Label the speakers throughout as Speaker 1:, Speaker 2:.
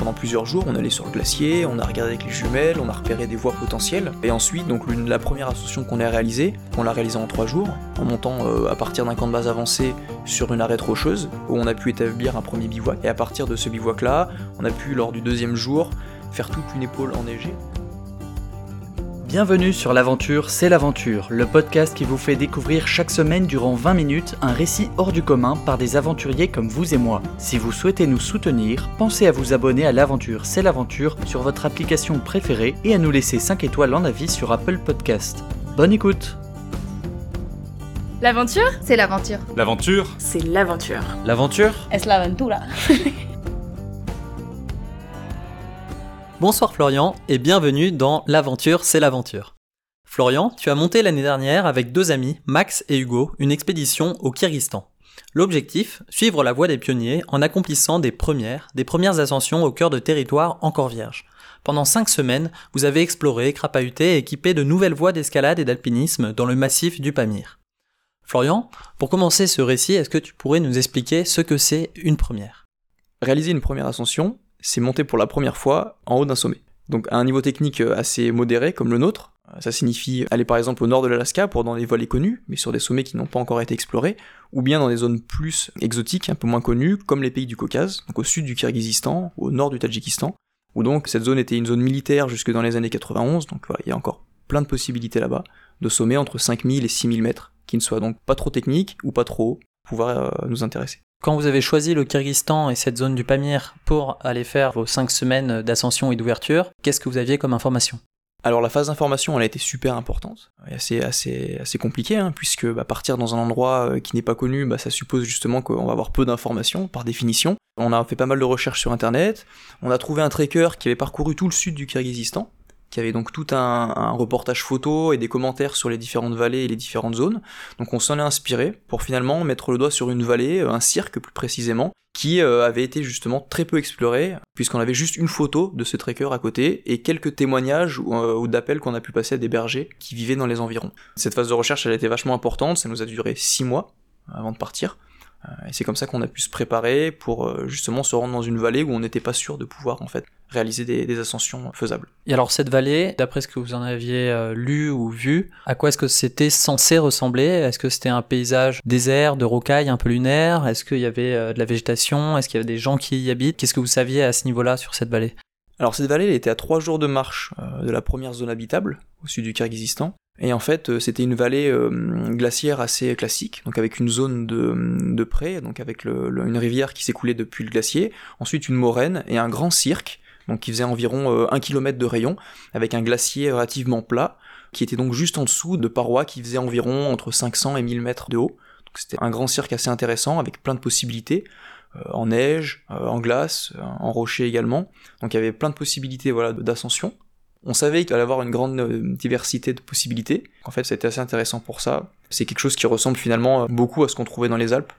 Speaker 1: pendant plusieurs jours, on allait sur le glacier, on a regardé avec les jumelles, on a repéré des voies potentielles. Et ensuite, donc la première ascension qu'on a réalisée, on l'a réalisée en trois jours, en montant euh, à partir d'un camp de base avancé sur une arête rocheuse, où on a pu établir un premier bivouac. Et à partir de ce bivouac-là, on a pu, lors du deuxième jour, faire toute une épaule enneigée.
Speaker 2: Bienvenue sur l'aventure, c'est l'aventure, le podcast qui vous fait découvrir chaque semaine durant 20 minutes un récit hors du commun par des aventuriers comme vous et moi. Si vous souhaitez nous soutenir, pensez à vous abonner à l'aventure, c'est l'aventure sur votre application préférée et à nous laisser 5 étoiles en avis sur Apple Podcast. Bonne écoute
Speaker 3: L'aventure?
Speaker 4: C'est l'aventure.
Speaker 5: L'aventure?
Speaker 3: C'est l'aventure.
Speaker 5: L'aventure?
Speaker 3: Es l'aventura?
Speaker 6: Bonsoir Florian et bienvenue dans L'aventure, c'est l'aventure. Florian, tu as monté l'année dernière avec deux amis, Max et Hugo, une expédition au Kyrgyzstan. L'objectif, suivre la voie des pionniers en accomplissant des premières, des premières ascensions au cœur de territoires encore vierges. Pendant cinq semaines, vous avez exploré, crapahuté et équipé de nouvelles voies d'escalade et d'alpinisme dans le massif du Pamir. Florian, pour commencer ce récit, est-ce que tu pourrais nous expliquer ce que c'est une première?
Speaker 1: Réaliser une première ascension, c'est monter pour la première fois en haut d'un sommet. Donc à un niveau technique euh, assez modéré comme le nôtre, euh, ça signifie aller par exemple au nord de l'Alaska pour dans des vallées connues, mais sur des sommets qui n'ont pas encore été explorés, ou bien dans des zones plus exotiques, un peu moins connues, comme les pays du Caucase, donc au sud du Kyrgyzstan, au nord du Tadjikistan, où donc cette zone était une zone militaire jusque dans les années 91, donc voilà, il y a encore plein de possibilités là-bas, de sommets entre 5000 et 6000 mètres, qui ne soient donc pas trop techniques ou pas trop hauts, pouvoir euh, nous intéresser.
Speaker 6: Quand vous avez choisi le Kyrgyzstan et cette zone du Pamir pour aller faire vos 5 semaines d'ascension et d'ouverture, qu'est-ce que vous aviez comme information?
Speaker 1: Alors la phase d'information, elle a été super importante, et assez assez assez compliquée, hein, puisque bah, partir dans un endroit euh, qui n'est pas connu, bah, ça suppose justement qu'on va avoir peu d'informations par définition. On a fait pas mal de recherches sur internet, on a trouvé un trekker qui avait parcouru tout le sud du Kyrgyzstan, qui avait donc tout un, reportage photo et des commentaires sur les différentes vallées et les différentes zones. Donc on s'en est inspiré pour finalement mettre le doigt sur une vallée, euh, un cirque plus précisément, qui euh, avait été justement très peu exploré, puisqu'on avait juste une photo de ce trekker à côté et quelques témoignages ou, euh, d'appels qu'on a pu passer à des bergers qui vivaient dans les environs. Cette phase de recherche, elle a été vachement importante, ça nous a duré six mois avant de partir. Et c'est comme ça qu'on a pu se préparer pour justement se rendre dans une vallée où on n'était pas sûr de pouvoir en fait réaliser des, ascensions faisables.
Speaker 6: Et alors cette vallée, d'après ce que vous en aviez euh, lu ou vu, à quoi est-ce que c'était censé ressembler? Est-ce que c'était un paysage désert, de rocailles un peu lunaire? Est-ce qu'il y avait euh, de la végétation? Est-ce qu'il y avait des gens qui y habitent? Qu'est-ce que vous saviez à ce niveau-là sur cette vallée?
Speaker 1: Alors cette vallée, elle était à trois jours de marche euh, de la première zone habitable, au sud du Kyrgyzstan. Et en fait, c'était une vallée glaciaire assez classique, donc avec une zone de, de près, donc avec une rivière qui s'écoulait depuis le glacier, ensuite une moraine et un grand cirque donc qui faisait environ 1 euh, km de rayon, avec un glacier relativement plat, qui était donc juste en dessous de parois qui faisaient environ entre 500 et 1000 mètres de haut. C'était un grand cirque assez intéressant, avec plein de possibilités, euh, en neige, euh, en glace, en rocher également. Donc il y avait plein de possibilités voilà, d'ascension. On savait qu'il allait avoir une grande diversité de possibilités. En fait, c'était assez intéressant pour ça. C'est quelque chose qui ressemble finalement beaucoup à ce qu'on trouvait dans les Alpes,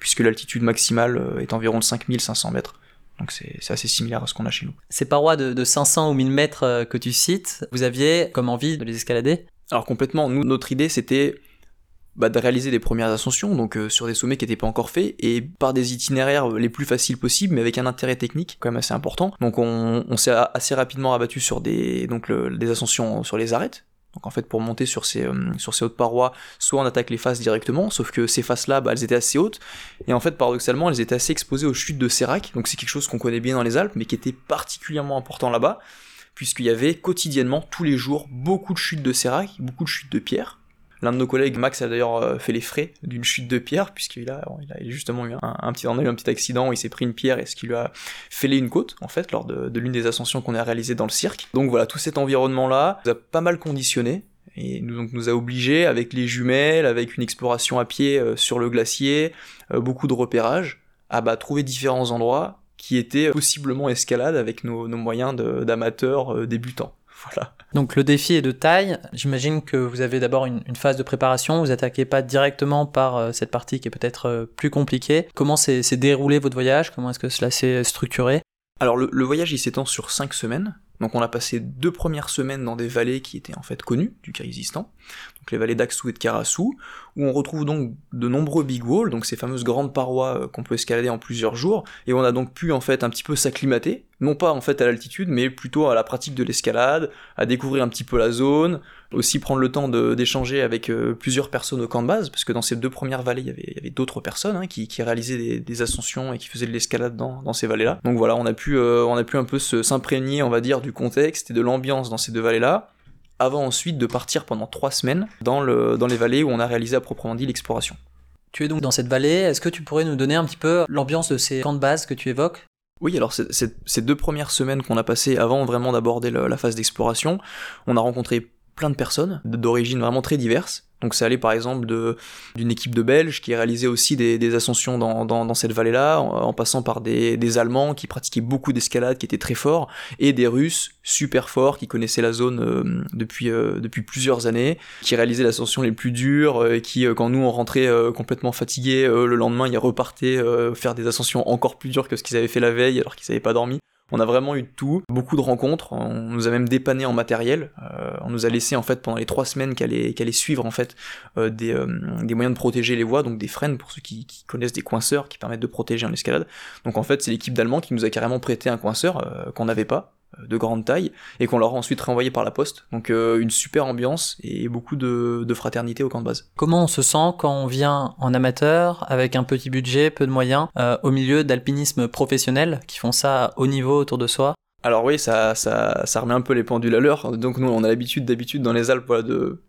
Speaker 1: puisque l'altitude maximale est environ de 5500 mètres. Donc c'est assez similaire à ce qu'on a chez nous.
Speaker 6: Ces parois de, 500 ou 1000 mètres euh, que tu cites, vous aviez comme envie de les escalader?
Speaker 1: Alors complètement, nous, notre idée c'était bah, de réaliser des premières ascensions, donc euh, sur des sommets qui n'étaient pas encore faits, et par des itinéraires les plus faciles possibles, mais avec un intérêt technique quand même assez important. Donc on, s'est assez rapidement rabattu sur des, donc des ascensions sur les arêtes, donc en fait pour monter sur ces, euh, sur ces hautes parois, soit on attaque les faces directement, sauf que ces faces-là, bah, elles étaient assez hautes, et en fait paradoxalement elles étaient assez exposées aux chutes de sérac, donc c'est quelque chose qu'on connaît bien dans les Alpes, mais qui était particulièrement important là-bas, puisqu'il y avait quotidiennement, tous les jours, beaucoup de chutes de sérac, beaucoup de chutes de pierres, L'un de nos collègues, Max, a d'ailleurs euh, fait les frais d'une chute de pierre, puisqu'il a, il a justement eu un, petit, un petit accident où il s'est pris une pierre et ce qui lui a fêlé une côte, en fait, lors de, l'une des ascensions qu'on a réalisées dans le cirque. Donc voilà, tout cet environnement-là nous a pas mal conditionné et nous, donc, nous a obligés, avec les jumelles, avec une exploration à pied euh, sur le glacier, euh, beaucoup de repérages, à bah, trouver différents endroits qui étaient possiblement escalades avec nos moyens d'amateurs débutants. Voilà.
Speaker 6: Donc le défi est de taille. J'imagine que vous avez d'abord une, phase de préparation. Vous attaquez pas directement par euh, cette partie qui est peut-être euh, plus compliquée. Comment s'est déroulé votre voyage? Comment est-ce que cela s'est structuré?
Speaker 1: Alors le, voyage il s'étend sur 5 semaines. Donc on a passé deux premières semaines dans des vallées qui étaient en fait connues du Kyrgyzstan. Donc les vallées d'Axou et de Karasu, où on retrouve donc de nombreux big walls, donc ces fameuses grandes parois euh, qu'on peut escalader en plusieurs jours, et on a donc pu en fait un petit peu s'acclimater, non pas en fait à l'altitude, mais plutôt à la pratique de l'escalade, à découvrir un petit peu la zone, aussi prendre le temps d'échanger avec euh, plusieurs personnes au camp de base, parce que dans ces deux premières vallées, il y avait, d'autres personnes hein, qui, réalisaient des, ascensions et qui faisaient de l'escalade dans, dans, ces vallées-là. Donc voilà, on a pu, euh, on a pu un peu s'imprégner, on va dire, du contexte et de l'ambiance dans ces deux vallées-là, avant ensuite de partir pendant trois semaines dans, le, dans les vallées où on a réalisé à proprement dit l'exploration.
Speaker 6: Tu es donc dans cette vallée, est-ce que tu pourrais nous donner un petit peu l'ambiance de ces camps de base que tu évoques?
Speaker 1: Oui, alors ces deux premières semaines qu'on a passées avant vraiment d'aborder la phase d'exploration, on a rencontré plein de personnes d'origines vraiment très diverses. Donc c'est allé par exemple d'une équipe de Belges qui réalisait aussi des, ascensions dans, cette vallée-là, en, passant par des, Allemands qui pratiquaient beaucoup d'escalade, qui étaient très forts, et des Russes super forts qui connaissaient la zone euh, depuis, euh, depuis plusieurs années, qui réalisaient l'ascension les plus dures, euh, et qui quand nous on rentrait complètement fatigués, le lendemain ils repartaient faire des ascensions encore plus dures que ce qu'ils avaient fait la veille alors qu'ils n'avaient pas dormi. On a vraiment eu tout, beaucoup de rencontres. On nous a même dépanné en matériel. Euh, on nous a laissé en fait pendant les trois semaines qu'aller qu'aller suivre en fait euh, des, euh, des, moyens de protéger les voies, donc des freins pour ceux qui, qui, connaissent des coinceurs qui permettent de protéger en escalade. Donc en fait c'est l'équipe d'Allemands qui nous a carrément prêté un coinceur qu'on n'avait pas de grande taille et qu'on leur a ensuite renvoyé par la poste. Donc euh, une super ambiance et beaucoup de, fraternité au camp de base.
Speaker 6: Comment on se sent quand on vient en amateur avec un petit budget, peu de moyens, euh, au milieu d'alpinisme professionnel qui font ça à haut niveau autour de soi?
Speaker 1: Alors oui, ça, ça, ça remet un peu les pendules à l'heure. Donc nous, on a l'habitude d'habitude dans les Alpes voilà, de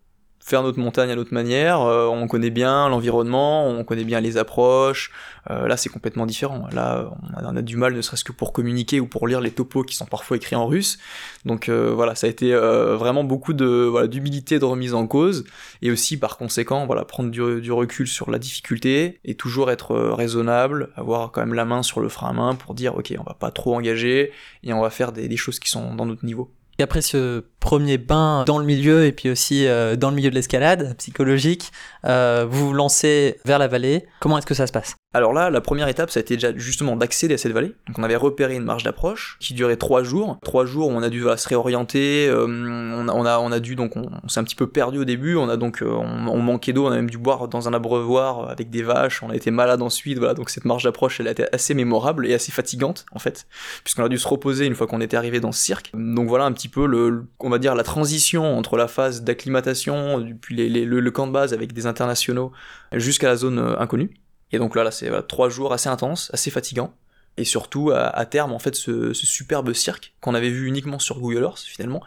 Speaker 1: faire notre montagne à notre manière, euh, on connaît bien l'environnement, on connaît bien les approches, euh, là c'est complètement différent, là on a, du mal ne serait-ce que pour communiquer ou pour lire les topos qui sont parfois écrits en russe, donc euh, voilà, ça a été vraiment beaucoup de voilà, d'humilité, de remise en cause, et aussi par conséquent, voilà, prendre du, recul sur la difficulté, et toujours être raisonnable, avoir quand même la main sur le frein à main pour dire ok, on va pas trop engager, et on va faire des choses qui sont dans notre niveau.
Speaker 6: Et après ce premier bain dans le milieu et puis aussi euh, dans le milieu de l'escalade psychologique, euh, vous vous lancez vers la vallée. Comment est-ce que ça se passe?
Speaker 1: Alors là, la première étape, ça a été déjà justement d'accéder à cette vallée. Donc on avait repéré une marche d'approche qui durait trois jours. Trois jours où on a dû se réorienter. Euh, on, a, on, a, dû donc on, s'est un petit peu perdu au début. On a donc euh, on, manquait d'eau. On a même dû boire dans un abreuvoir avec des vaches. On a été malade ensuite. Donc cette marche d'approche, elle a été assez mémorable et assez fatigante en fait, puisqu'on a dû se reposer une fois qu'on était arrivé dans ce cirque. Donc voilà un petit peu le, va dire la transition entre la phase d'acclimatation depuis le, camp de base avec des internationaux jusqu'à la zone euh, inconnue. Et donc là, là c'est trois jours assez intenses, assez fatigants. Et surtout, à, terme, en fait, ce, superbe cirque qu'on avait vu uniquement sur Google Earth, finalement.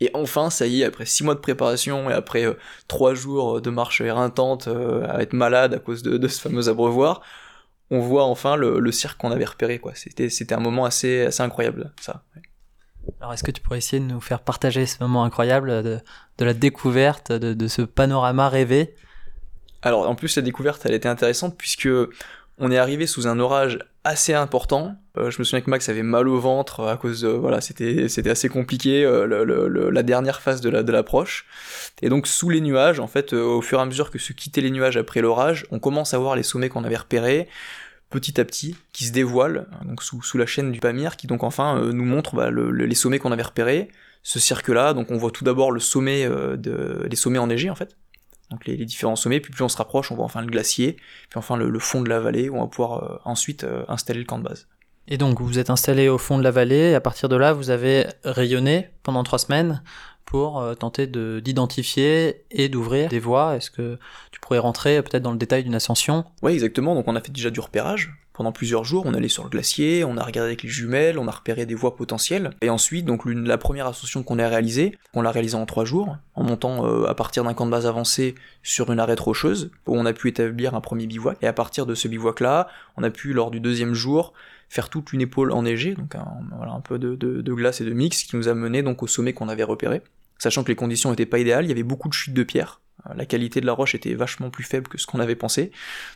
Speaker 1: Et enfin, ça y est, après six mois de préparation et après euh, trois jours de marche éreintante, euh, à être malade à cause de, ce fameux abreuvoir, on voit enfin le, cirque qu'on avait repéré. C'était, un moment assez incroyable, ça.
Speaker 6: Alors, est-ce que tu pourrais essayer de nous faire partager ce moment incroyable de, la découverte de, ce panorama rêvé?
Speaker 1: Alors en plus la découverte elle était intéressante puisque on est arrivé sous un orage assez important. Euh, je me souviens que Max avait mal au ventre à cause de, voilà c'était assez compliqué euh, la dernière phase de de l'approche. Et donc sous les nuages en fait euh, au fur et à mesure que se quittaient les nuages après l'orage, on commence à voir les sommets qu'on avait repérés petit à petit qui se dévoilent donc sous, la chaîne du Pamir qui donc enfin nous montre bah, les sommets qu'on avait repérés ce cirque là donc on voit tout d'abord le sommet de les sommets enneigés en fait donc les, différents sommets, puis plus on se rapproche, on voit enfin le glacier, puis enfin le, fond de la vallée, où on va pouvoir euh, ensuite euh, installer le camp de base.
Speaker 6: Et donc vous êtes installé au fond de la vallée, à partir de là, vous avez rayonné pendant trois semaines pour euh, tenter d'identifier et d'ouvrir des voies. Est-ce que tu pourrais rentrer peut-être dans le détail d'une ascension?
Speaker 1: Oui, exactement. Donc on a fait déjà du repérage pendant plusieurs jours, on allait sur le glacier, on a regardé avec les jumelles, on a repéré des voies potentielles. Et ensuite, donc la première ascension qu'on a réalisée, on l'a réalisée en trois jours, en montant euh, à partir d'un camp de base avancé sur une arête rocheuse, où on a pu établir un premier bivouac. Et à partir de ce bivouac-là, on a pu, lors du deuxième jour, faire toute une épaule enneigée, donc un peu de, de, glace et de mix, qui nous a mené donc au sommet qu'on avait repéré. Sachant que les conditions n'étaient pas idéales, il y avait beaucoup de chutes de pierres, euh, la qualité de la roche était vachement plus faible que ce qu'on avait pensé.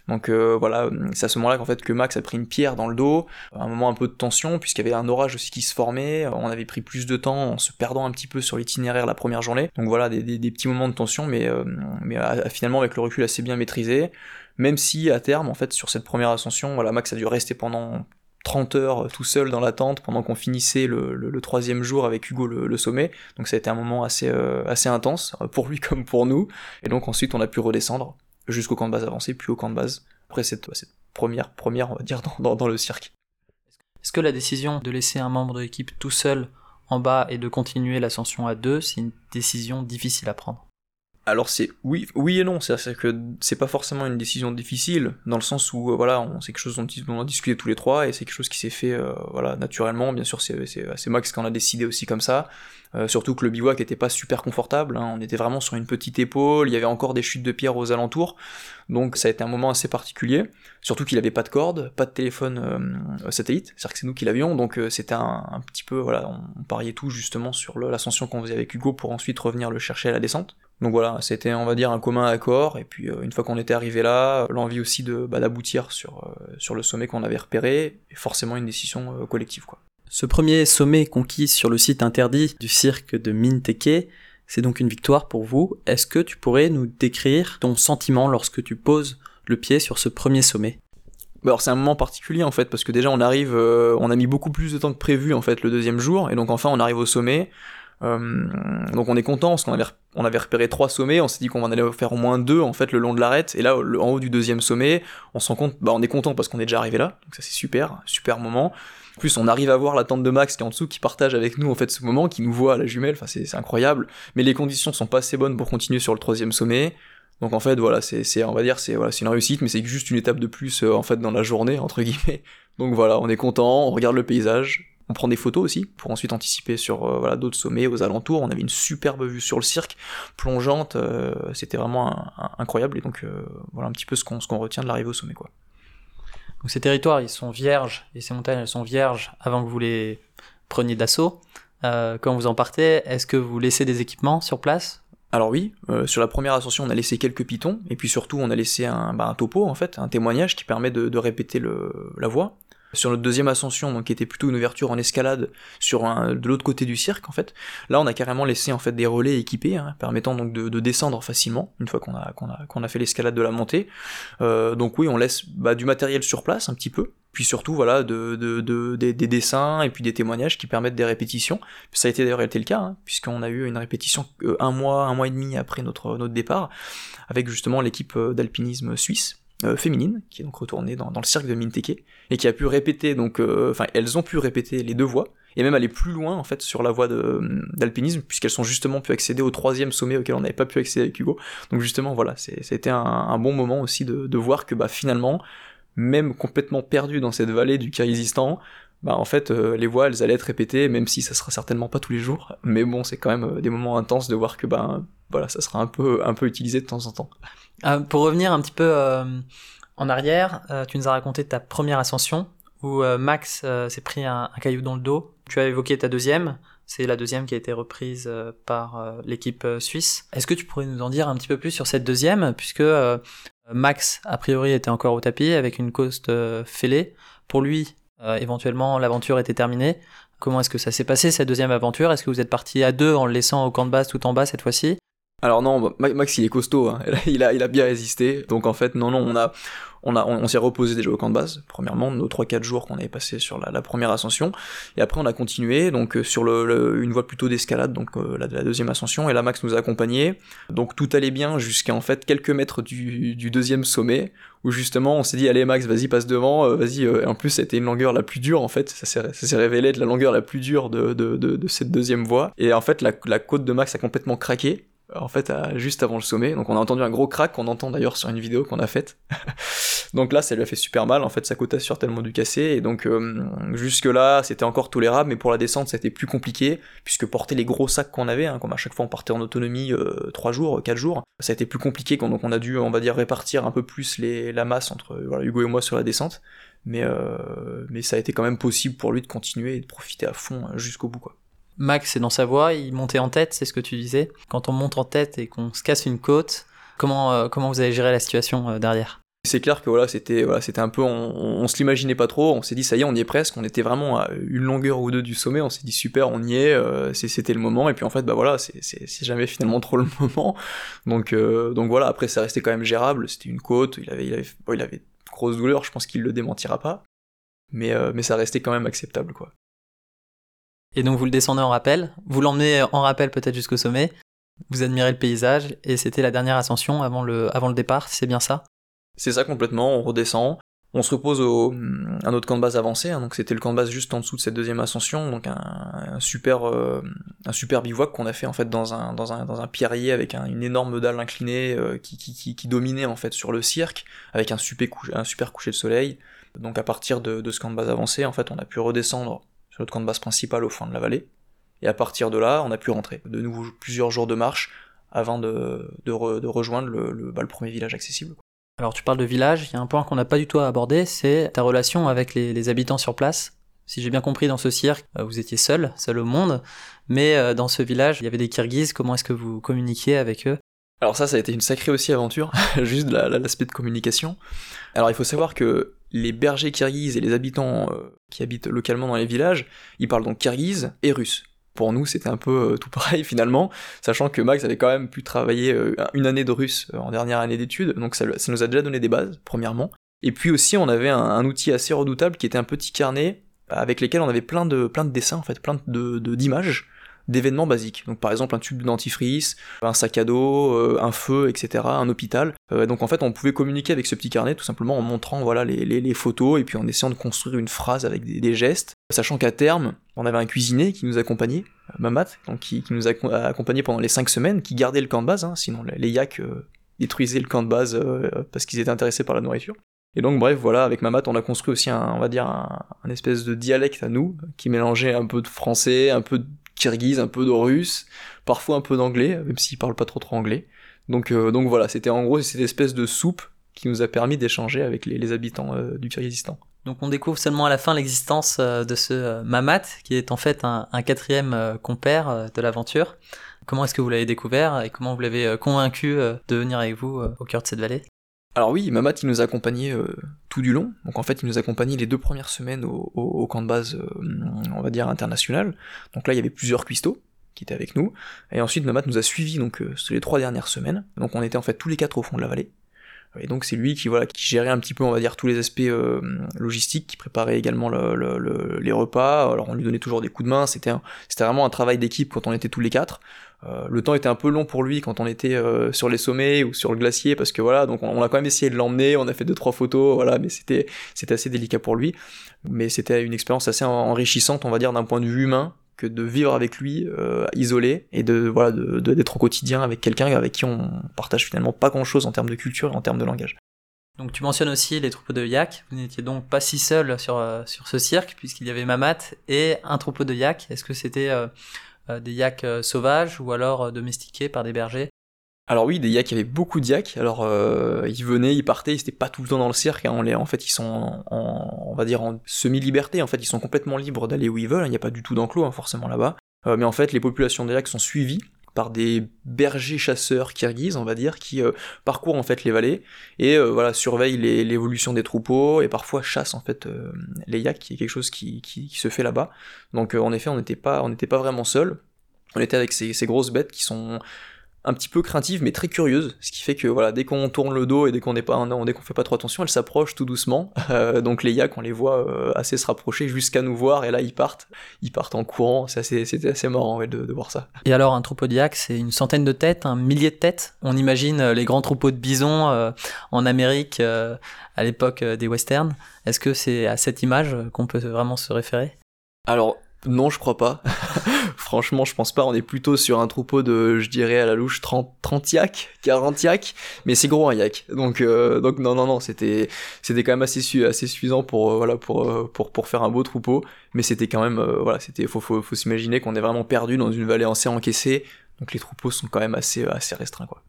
Speaker 1: Donc euh, voilà, c'est à ce moment-là qu'en fait que Max a pris une pierre dans le dos, un moment un peu de tension puisqu'il y avait un orage aussi qui se formait. On avait pris plus de temps en se perdant un petit peu sur l'itinéraire la première journée. Donc voilà, des, petits moments de tension, mais, euh, mais finalement avec le recul assez bien maîtrisé. Même si à terme, en fait, sur cette première ascension, voilà, Max a dû rester pendant 30 heures tout seul dans la tente pendant qu'on finissait le, troisième jour avec Hugo le, sommet. Donc ça a été un moment assez, assez intense, pour lui comme pour nous. Et donc ensuite on a pu redescendre jusqu'au camp de base avancé, puis au camp de base. Après cette, cette première, première, on va dire, dans, dans, le cirque.
Speaker 6: Est-ce que la décision de laisser un membre de l'équipe tout seul en bas et de continuer l'ascension à deux, c'est une décision difficile à prendre?
Speaker 1: Alors c'est oui, oui et non, c'est que c'est pas forcément une décision difficile dans le sens où euh, voilà, c'est quelque chose dont on a discuté tous les trois et c'est quelque chose qui s'est fait euh, voilà naturellement. Bien sûr, c'est Max qui en a décidé aussi comme ça. Euh, surtout que le bivouac était pas super confortable, hein. on était vraiment sur une petite épaule, il y avait encore des chutes de pierre aux alentours, donc ça a été un moment assez particulier. Surtout qu'il avait pas de corde, pas de téléphone satellite, c'est-à-dire que c'est nous qui l'avions, donc c'était un, petit peu voilà, on, pariait tout justement sur l'ascension qu'on faisait avec Hugo pour ensuite revenir le chercher à la descente. Donc voilà, c'était on va dire un commun accord, et puis euh, une fois qu'on était arrivé là, l'envie aussi de bah, d'aboutir sur, euh, sur le sommet qu'on avait repéré, et forcément une décision euh, collective quoi.
Speaker 6: Ce premier sommet conquis sur le site interdit du cirque de Minteke, c'est donc une victoire pour vous. Est-ce que tu pourrais nous décrire ton sentiment lorsque tu poses le pied sur ce premier sommet?
Speaker 1: Bah, alors c'est un moment particulier en fait parce que déjà on arrive, on a mis beaucoup plus de temps que prévu en fait le deuxième jour et donc enfin on arrive au sommet. Euh, donc on est content parce qu'on avait, on avait repéré trois sommets, on s'est dit qu'on en allait faire au moins deux en fait le long de l'arête, et là en haut du deuxième sommet, on s'en compte, bah on est content parce qu'on est déjà arrivé là, donc ça c'est super, super moment. En plus on arrive à voir la tente de Max qui est en dessous, qui partage avec nous en fait ce moment, qui nous voit à la jumelle, enfin c'est incroyable, mais les conditions sont pas assez bonnes pour continuer sur le troisième sommet. Donc en fait voilà, c'est on va dire c'est voilà, c'est une réussite, mais c'est juste une étape de plus euh, en fait dans la journée entre guillemets. Donc voilà, on est content, on regarde le paysage, on prend des photos aussi pour ensuite anticiper sur euh, voilà, d'autres sommets aux alentours. On avait une superbe vue sur le cirque, plongeante, euh, c'était vraiment incroyable et donc euh, voilà un petit peu ce qu'on qu'on retient de l'arrivée au sommet quoi.
Speaker 6: Donc ces territoires ils sont vierges et ces montagnes elles sont vierges avant que vous les preniez d'assaut. quand vous en partez, est-ce que vous laissez des équipements sur place?
Speaker 1: Alors oui, sur la première ascension, on a laissé quelques pitons, et puis surtout, on a laissé un, bah, un topo, en fait, un témoignage qui permet de, de répéter le, la voix. Sur notre deuxième ascension, donc qui était plutôt une ouverture en escalade sur un, de l'autre côté du cirque en fait, là on a carrément laissé en fait des relais équipés, hein, permettant donc de, de, descendre facilement une fois qu'on a fait l'escalade de la montée. Euh, donc oui, on laisse bah, du matériel sur place un petit peu, puis surtout voilà de, de, de des, des, dessins et puis des témoignages qui permettent des répétitions. Ça a été d'ailleurs été le cas, hein, puisqu'on a eu une répétition euh, un mois, un mois et demi après notre notre départ, avec justement l'équipe euh, d'alpinisme suisse euh, féminine, qui est donc retournée dans, le cirque de Minteke, et qui a pu répéter, donc, euh, enfin, elles ont pu répéter les deux voies, et même aller plus loin, en fait, sur la voie d'alpinisme, puisqu'elles sont justement pu accéder au troisième sommet auquel on n'avait pas pu accéder avec Hugo. Donc justement, voilà, c'était un, un, bon moment aussi de, de voir que, bah, finalement, même complètement perdu dans cette vallée du Kyrgyzstan, bah en fait euh, les voix elles allaient être répétées même si ça sera certainement pas tous les jours mais bon c'est quand même des moments intenses de voir que bah voilà ça sera un peu un peu utilisé de temps en temps
Speaker 6: euh, pour revenir un petit peu euh, en arrière, euh, tu nous as raconté ta première ascension où Max s'est pris un, caillou dans le dos. Tu as évoqué ta deuxième, c'est la deuxième qui a été reprise par l'équipe suisse. Est-ce que tu pourrais nous en dire un petit peu plus sur cette deuxième, puisque Max, a priori, était encore au tapis avec une coste fêlée. Pour lui, éventuellement, l'aventure était terminée. Comment est-ce que ça s'est passé, cette deuxième aventure? Est-ce que vous êtes parti à deux en le laissant au camp de base tout en bas cette fois-ci?
Speaker 1: Alors non, Max il est costaud, hein. il, a, il a bien résisté, donc en fait non non on a on, a, on, s'est reposé déjà au camp de base, premièrement, nos 3-4 jours qu'on avait passé sur la, première ascension, et après on a continué, donc euh, sur le, une voie plutôt d'escalade, donc euh, la, deuxième ascension, et là Max nous a accompagnés, donc tout allait bien jusqu'à en fait quelques mètres du, deuxième sommet, où justement on s'est dit allez Max vas-y passe devant, euh, vas-y, en plus c'était une longueur la plus dure en fait, ça s'est révélé être la longueur la plus dure de, de, de, cette deuxième voie, et en fait la, la côte de Max a complètement craqué, en fait juste avant le sommet. Donc on a entendu un gros crack qu'on entend d'ailleurs sur une vidéo qu'on a faite. donc là ça lui a fait super mal, en fait sa côte a tellement dû casser et donc euh, jusque là c'était encore tolérable mais pour la descente c'était plus compliqué puisque porter les gros sacs qu'on avait, hein, comme à chaque fois on partait en autonomie euh, 3 jours, 4 jours, ça a été plus compliqué donc on a dû on va dire répartir un peu plus les, la masse entre voilà, Hugo et moi sur la descente. Mais, euh, mais ça a été quand même possible pour lui de continuer et de profiter à fond euh, jusqu'au bout quoi.
Speaker 6: Max est dans sa voie, il montait en tête, c'est ce que tu disais. Quand on monte en tête et qu'on se casse une côte, comment, euh, comment vous avez géré la situation euh, derrière?
Speaker 1: C'est clair que voilà, c'était voilà, c'était un peu, on, on, se l'imaginait pas trop. On s'est dit ça y est, on y est presque. On était vraiment à une longueur ou deux du sommet. On s'est dit super, on y est. Euh, c'était le moment. Et puis en fait, bah voilà, c'est jamais finalement trop le moment. Donc donc voilà. Après, ça restait quand même gérable. C'était une côte. Il avait il avait il avait grosse douleur. Je pense qu'il le démentira pas. mais, mais ça restait quand même acceptable, quoi.
Speaker 6: Et donc vous le descendez en rappel, vous l'emmenez en rappel peut-être jusqu'au sommet, vous admirez le paysage, et c'était la dernière ascension avant le, départ, c'est bien ça.
Speaker 1: C'est ça complètement, on redescend, on se repose au un autre camp de base avancé, hein, donc c'était le camp de base juste en dessous de cette deuxième ascension, donc un, super euh, un super bivouac qu'on a fait en fait dans un dans un, dans un pierrier avec une énorme dalle inclinée euh, qui, qui, qui, dominait en fait sur le cirque, avec un super un super coucher de soleil. Donc à partir de, de ce camp de base avancé, en fait, on a pu redescendre sur notre camp de base principal au fond de la vallée, et à partir de là, on a pu rentrer. De nouveau plusieurs jours de marche avant de, de, de rejoindre le, le, bah, le premier village accessible.
Speaker 6: Alors tu parles de village, il y a un point qu'on n'a pas du tout abordé, c'est ta relation avec les, habitants sur place. Si j'ai bien compris, dans ce cirque, euh, vous étiez seul, seul au monde, mais euh, dans ce village, il y avait des Kirghizes, comment est-ce que vous communiquiez avec eux?
Speaker 1: Alors ça, ça a été une sacrée aussi aventure, juste l'aspect de communication. Alors il faut savoir que les bergers kirghizes et les habitants euh, qui habitent localement dans les villages, ils parlent donc kirghize et russe pour nous, c'était un peu euh, tout pareil finalement, sachant que Max avait quand même pu travailler euh, une année de russe en dernière année d'études, donc ça, nous a déjà donné des bases, premièrement. Et puis aussi, on avait un, outil assez redoutable qui était un petit carnet avec lesquels on avait plein de, plein de dessins, en fait, plein de, d'images d'événements basiques. Donc par exemple un tube dentifrice, un sac à dos, euh, un feu, etc., un hôpital. Euh, donc en fait on pouvait communiquer avec ce petit carnet tout simplement en montrant voilà les, photos et puis en essayant de construire une phrase avec des, gestes, sachant qu'à terme on avait un cuisinier qui nous accompagnait, euh, Mamat, donc qui, nous a accompagné pendant les 5 semaines, qui gardait le camp de base, hein, sinon les yaks détruisaient le camp de base parce qu'ils étaient intéressés par la nourriture. Et donc bref, voilà, avec Mamat, on a construit aussi on va dire, un, un, espèce de dialecte à nous, qui mélangeait un peu de français, un peu de kirghize, un peu de russe, parfois un peu d'anglais, même s'ils parlent pas trop trop anglais. Donc, euh, donc voilà, c'était en gros cette espèce de soupe qui nous a permis d'échanger avec les, habitants euh, du Kirghizistan.
Speaker 6: Donc on découvre seulement à la fin l'existence euh, de ce Mamat, qui est en fait un, quatrième compère de l'aventure. Comment est-ce que vous l'avez découvert et comment vous l'avez convaincu de venir avec vous au cœur de cette vallée?
Speaker 1: Alors oui, Mamat il nous a accompagnés tout du long. Donc en fait il nous a accompagnés les deux premières semaines au, camp de base, on va dire international. Donc là il y avait plusieurs cuistots qui étaient avec nous. Et ensuite Mamat nous a suivis donc sur les trois dernières semaines. Donc on était en fait tous les quatre au fond de la vallée. Et donc c'est lui qui voilà qui gérait un petit peu on va dire tous les aspects logistiques, qui préparait également les repas. Alors on lui donnait toujours des coups de main. C'était c'était vraiment un travail d'équipe quand on était tous les quatre. Euh, le temps était un peu long pour lui quand on était euh, sur les sommets ou sur le glacier parce que voilà donc on, a quand même essayé de l'emmener on a fait deux trois photos voilà mais c'était c'était assez délicat pour lui mais c'était une expérience assez enrichissante on va dire d'un point de vue humain que de vivre avec lui euh, isolé et de voilà d'être au quotidien avec quelqu'un avec qui on partage finalement pas grand chose en termes de culture et en termes de langage
Speaker 6: donc tu mentionnes aussi les troupeaux de yak. Vous n'étiez donc pas si seul sur, sur ce cirque puisqu'il y avait Mamat et un troupeau de yak. Est-ce que c'était des yaks euh, sauvages ou alors euh, domestiqués par des bergers?
Speaker 1: Alors oui, des yaks, il y avait beaucoup de yaks. Alors ils venaient, ils partaient, ils étaient pas tout le temps dans le cirque. Hein. en fait, ils sont, en, on va dire, en semi-liberté. En fait, ils sont complètement libres d'aller où ils veulent. Il n'y a pas du tout d'enclos, hein, forcément là-bas. mais en fait, les populations de yaks sont suivies par des bergers chasseurs kirghizes, on va dire, qui parcourent en fait les vallées et voilà surveillent l'évolution des troupeaux et parfois chassent en fait les yaks, qui est quelque chose qui, se fait là-bas. Donc en effet, on n'était pas on n'était pas vraiment seul. On était avec ces grosses bêtes qui sont un petit peu craintives mais très curieuses, ce qui fait que voilà dès qu'on tourne le dos et dès qu'on n'est pas dès qu'on fait pas trop attention, elles s'approchent tout doucement. Euh, donc les yaks on les voit euh, assez se rapprocher jusqu'à nous voir et là ils partent, ils partent en courant. c'était assez, assez marrant de, voir ça.
Speaker 6: Et alors un troupeau de yaks c'est une centaine de têtes, un millier de têtes. On imagine euh, les grands troupeaux de bisons en Amérique à l'époque des westerns. Est-ce que c'est à cette image qu'on peut vraiment se référer?
Speaker 1: Alors non, je crois pas. Franchement, je pense pas. On est plutôt sur un troupeau de, je dirais à la louche, 30, 30 yak, 40 yak. Mais c'est gros un yak. Donc, euh, donc non, non, non, c'était, c'était quand même assez, assez suffisant pour, euh, voilà, pour, euh, pour, pour faire un beau troupeau. Mais c'était quand même, voilà, c'était, faut, faut, faut s'imaginer qu'on est vraiment perdu dans une vallée assez encaissée. Donc les troupeaux sont quand même assez, assez restreints, quoi.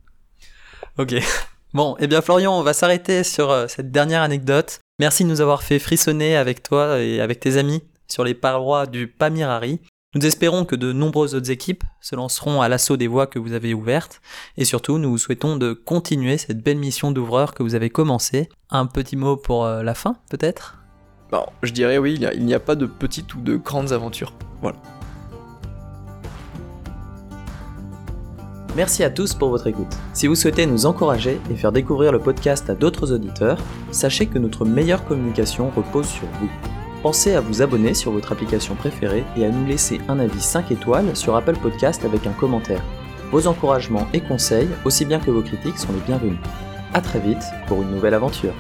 Speaker 6: Ok. Bon, eh bien Florian, on va s'arrêter sur cette dernière anecdote. Merci de nous avoir fait frissonner avec toi et avec tes amis sur les parois du Pamirari. Nous espérons que de nombreuses autres équipes se lanceront à l'assaut des voies que vous avez ouvertes, et surtout nous vous souhaitons de continuer cette belle mission d'ouvreur que vous avez commencé. Un petit mot pour euh, la fin, peut-être?
Speaker 1: Bon, je dirais oui, il n'y a, pas de petites ou de grandes aventures. Voilà.
Speaker 2: Merci à tous pour votre écoute. Si vous souhaitez nous encourager et faire découvrir le podcast à d'autres auditeurs, sachez que notre meilleure communication repose sur vous.
Speaker 6: Pensez à vous abonner sur votre application préférée et à nous laisser un avis 5 étoiles sur Apple Podcast avec un commentaire. Vos encouragements et conseils, aussi bien que vos critiques, sont les bienvenus. A très vite pour une nouvelle aventure.